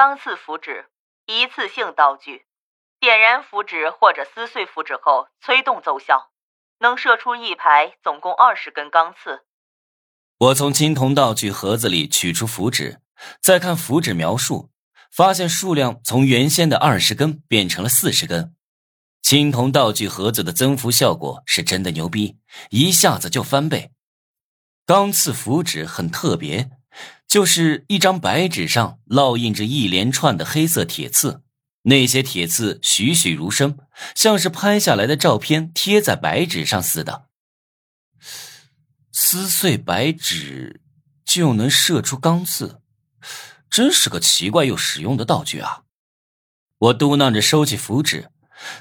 钢刺符纸，一次性道具。点燃符纸或者撕碎符纸后，催动奏效，能射出一排总共二十根钢刺。我从青铜道具盒子里取出符纸，再看符纸描述，发现数量从原先的二十根变成了四十根。青铜道具盒子的增幅效果是真的牛逼，一下子就翻倍。钢刺符纸很特别，就是一张白纸上烙印着一连串的黑色铁刺。那些铁刺栩栩如生，像是拍下来的照片贴在白纸上似的。撕碎白纸就能射出钢刺，真是个奇怪又实用的道具啊！我嘟囔着收起符纸，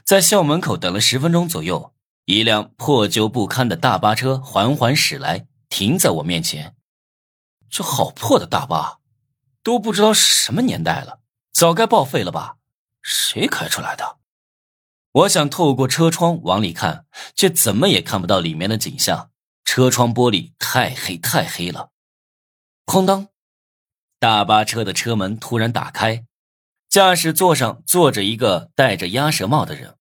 在校门口等了十分钟左右，一辆破旧不堪的大巴车缓缓驶来，停在我面前。这好破的大巴，都不知道是什么年代了，早该报废了吧？谁开出来的？我想透过车窗往里看，却怎么也看不到里面的景象。车窗玻璃太黑，太黑了。哐当，大巴车的车门突然打开，驾驶座上坐着一个戴着鸭舌帽的人。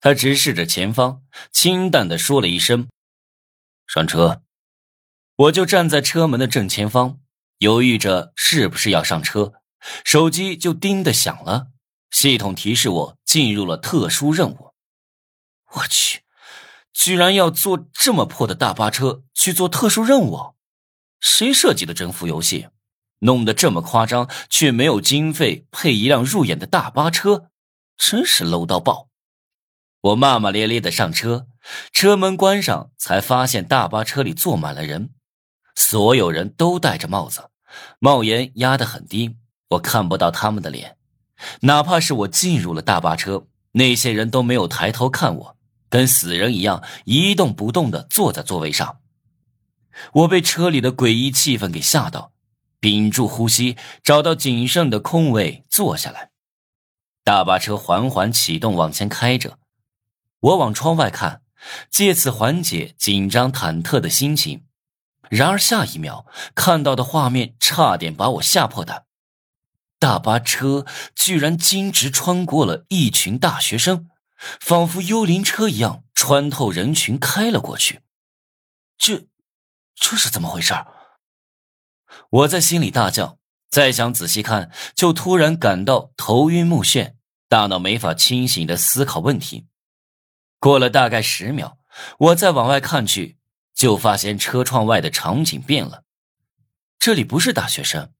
他直视着前方，清淡的说了一声：“上车。”我就站在车门的正前方，犹豫着是不是要上车，手机就叮的响了。系统提示我进入了特殊任务。我去，居然要坐这么破的大巴车去做特殊任务？谁设计的征服游戏？弄得这么夸张，却没有经费配一辆入眼的大巴车，真是 low 到爆！我骂骂咧咧的上车，车门关上，才发现大巴车里坐满了人，所有人都戴着帽子，帽檐压得很低，我看不到他们的脸。哪怕是我进入了大巴车，那些人都没有抬头看我，跟死人一样一动不动的坐在座位上。我被车里的诡异气氛给吓到，屏住呼吸，找到仅剩的空位坐下来。大巴车缓缓启动，往前开着。我往窗外看，借此缓解紧张忐忑的心情。然而下一秒看到的画面差点把我吓破胆。大巴车居然径直穿过了一群大学生，仿佛幽灵车一样穿透人群开了过去。这，这是怎么回事？我在心里大叫，再想仔细看，就突然感到头晕目眩，大脑没法清醒的思考问题。过了大概十秒，我再往外看去，就发现车窗外的场景变了。这里不是大学生。